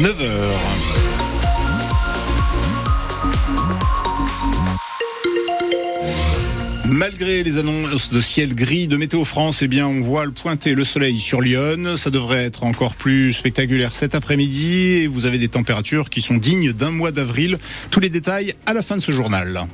9h. Malgré les annonces de ciel gris de Météo France, eh bien, on voit le pointer le soleil sur Lyon. Ça devrait être encore plus spectaculaire cet après-midi et vous avez des températures qui sont dignes d'un mois d'avril. Tous les détails à la fin de ce journal.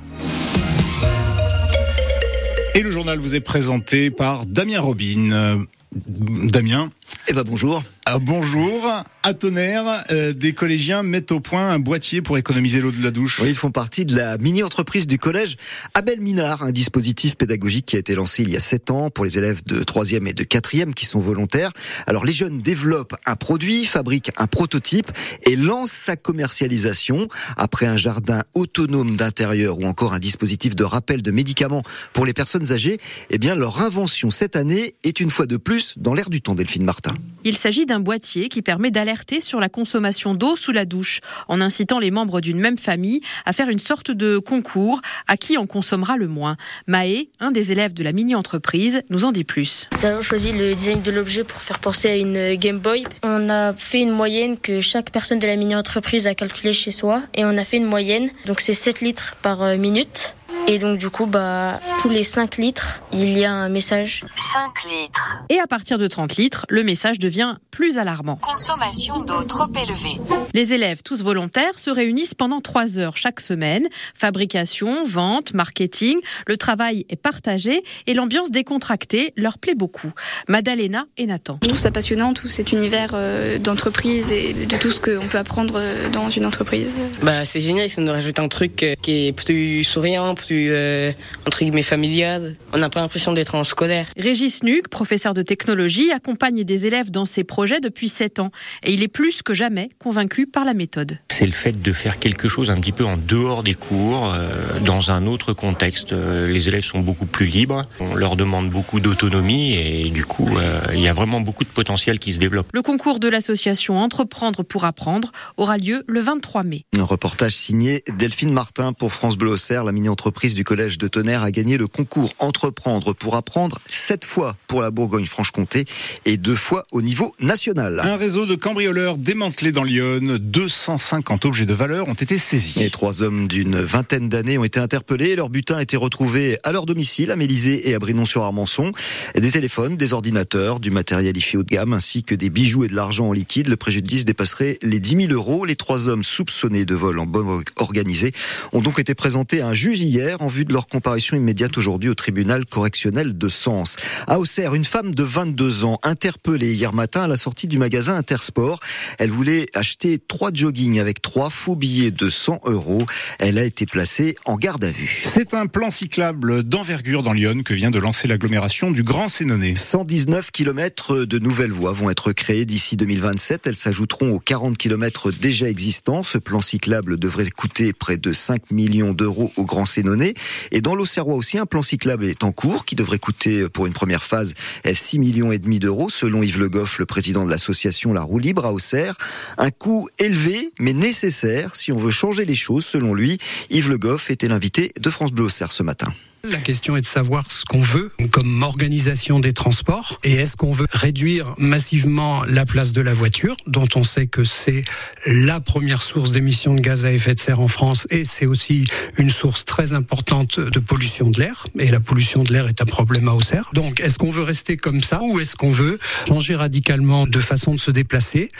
Et le journal vous est présenté par Damien Robin. Damien. Eh ben bonjour. Ah, bonjour. À Tonnerre, euh, des collégiens mettent au point un boîtier pour économiser l'eau de la douche. Oui, ils font partie de la mini-entreprise du collège Abel Minard, un dispositif pédagogique qui a été lancé il y a 7 ans pour les élèves de 3e et de 4e qui sont volontaires. Alors les jeunes développent un produit, fabriquent un prototype et lancent sa commercialisation après un jardin autonome d'intérieur ou encore un dispositif de rappel de médicaments pour les personnes âgées. Eh bien, leur invention cette année est une fois de plus dans l'air du temps, Delphine Martin. Il s'agit d'un boîtier qui permet d'alerter sur la consommation d'eau sous la douche, en incitant les membres d'une même famille à faire une sorte de concours à qui en consommera le moins. Maë, un des élèves de la mini-entreprise, nous en dit plus. Nous avons choisi le design de l'objet pour faire penser à une Game Boy. On a fait une moyenne que chaque personne de la mini-entreprise a calculée chez soi et on a fait une moyenne, donc c'est 7 litres par euh, minute. Et donc du coup, bah, tous les 5 litres, il y a un message. 5 litres. Et à partir de 30 litres, le message devient plus alarmant. Consommation d'eau trop élevée. Les élèves, tous volontaires, se réunissent pendant 3 heures chaque semaine. Fabrication, vente, marketing, le travail est partagé et l'ambiance décontractée leur plaît beaucoup. Madalena et Nathan. Je trouve ça passionnant, tout cet univers euh, d'entreprise et de tout ce qu'on peut apprendre euh, dans une entreprise. Bah, c'est génial, ça nous rajoute un truc euh, qui est plus souriant, plus euh, entre guillemets familial. On n'a pas l'impression d'être en scolaire. Régis Nuc, professeur de technologie, accompagne des élèves dans ses projets depuis 7 ans et il est plus que jamais convaincu par la méthode. C'est le fait de faire quelque chose un petit peu en dehors des cours, euh, dans un autre contexte. Euh, les élèves sont beaucoup plus libres, on leur demande beaucoup d'autonomie et du coup, euh, il y a vraiment beaucoup de potentiel qui se développe. Le concours de l'association Entreprendre pour apprendre aura lieu le 23 mai. Un reportage signé Delphine Martin pour France Bleu Auxerre, la mini-entreprise du collège de Tonnerre a gagné le concours Entreprendre pour apprendre sept fois pour la Bourgogne-Franche-Comté et deux fois au niveau national. Un réseau de cambrioleurs démantelé dans Lyon, 250 objets de valeur ont été saisis. Et trois hommes d'une vingtaine d'années ont été interpellés. Leur butin a été retrouvé à leur domicile à Mélisée et à Brinon-sur-Armançon. Des téléphones, des ordinateurs, du matériel IFI haut de gamme ainsi que des bijoux et de l'argent en liquide. Le préjudice dépasserait les 10 000 euros. Les trois hommes soupçonnés de vol en bonne organisée ont donc été présentés à un juge hier en vue de leur comparution immédiate aujourd'hui au tribunal correctionnel de Sens. À Auxerre, une femme de 22 ans interpellée hier matin à la sortie du magasin Intersport. Elle voulait acheter trois joggings avec trois faux billets de 100 euros. Elle a été placée en garde à vue. C'est un plan cyclable d'envergure dans Lyon que vient de lancer l'agglomération du Grand Sénonais. 119 km de nouvelles voies vont être créées d'ici 2027. Elles s'ajouteront aux 40 km déjà existants. Ce plan cyclable devrait coûter près de 5 millions d'euros au Grand Sénonais. Et dans l'Auxerrois aussi, un plan cyclable est en cours qui devrait coûter pour une première phase 6 millions et demi d'euros selon Yves Le Goff, le président de l'association La Roue Libre à Auxerre. Un coût élevé mais nécessaire si on veut changer les choses selon lui. Yves Le Goff était l'invité de France Bleu Auxerre ce matin. La question est de savoir ce qu'on veut comme organisation des transports et est-ce qu'on veut réduire massivement la place de la voiture, dont on sait que c'est la première source d'émissions de gaz à effet de serre en France et c'est aussi une source très importante de pollution de l'air. Et la pollution de l'air est un problème à Auxerre. Donc, est-ce qu'on veut rester comme ça ou est-ce qu'on veut changer radicalement de façon de se déplacer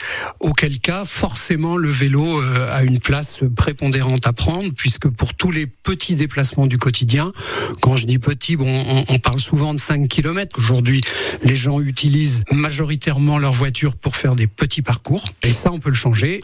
Auquel cas, forcément, le vélo euh, a une place prépondérante à prendre puisque pour tous les petits déplacements du quotidien, quand je dis petit, bon, on, on parle souvent de 5 km. Aujourd'hui, les gens utilisent majoritairement leur voiture pour faire des petits parcours. Et ça, on peut le changer.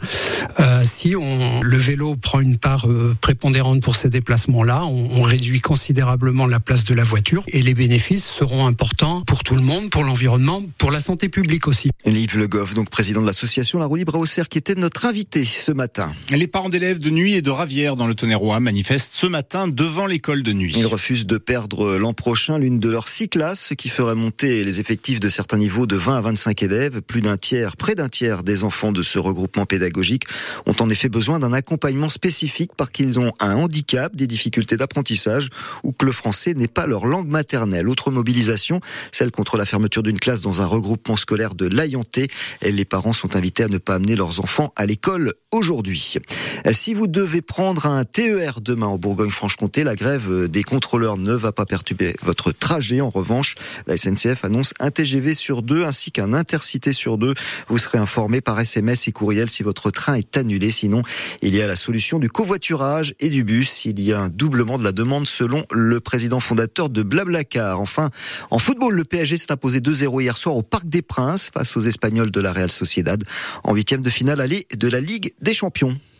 Euh, si on, le vélo prend une part euh, prépondérante pour ces déplacements-là, on, on, réduit considérablement la place de la voiture et les bénéfices seront importants pour tout le monde, pour l'environnement, pour la santé publique aussi. Yves Le Goff, donc président de l'association La Roue Libre à Auxerre, qui était notre invité ce matin. Les parents d'élèves de nuit et de Ravière dans le Tonnerrois manifestent ce matin devant l'école de nuit. Ils refusent de perdre l'an prochain l'une de leurs six classes, ce qui ferait monter les effectifs de certains niveaux de 20 à 25 élèves. Plus d'un tiers, près d'un tiers des enfants de ce regroupement pédagogique ont en effet besoin d'un accompagnement spécifique parce qu'ils ont un handicap, des difficultés d'apprentissage ou que le français n'est pas leur langue maternelle. Autre mobilisation, celle contre la fermeture d'une classe dans un regroupement scolaire de l'Ayanté. Les parents sont invités à ne pas amener leurs enfants à l'école aujourd'hui. Si vous devez prendre un TER demain en Bourgogne-Franche-Comté, la grève des contrôleurs ne va pas perturber votre trajet. En revanche, la SNCF annonce un TGV sur deux ainsi qu'un intercité sur deux. Vous serez informé par SMS et courriel si votre train est annulé. Sinon, il y a la solution du covoiturage et du bus. Il y a un doublement de la demande selon le président fondateur de Blablacar. Enfin, en football, le PSG s'est imposé 2-0 hier soir au Parc des Princes face aux Espagnols de la Real Sociedad en huitième de finale aller de la Ligue des Champions.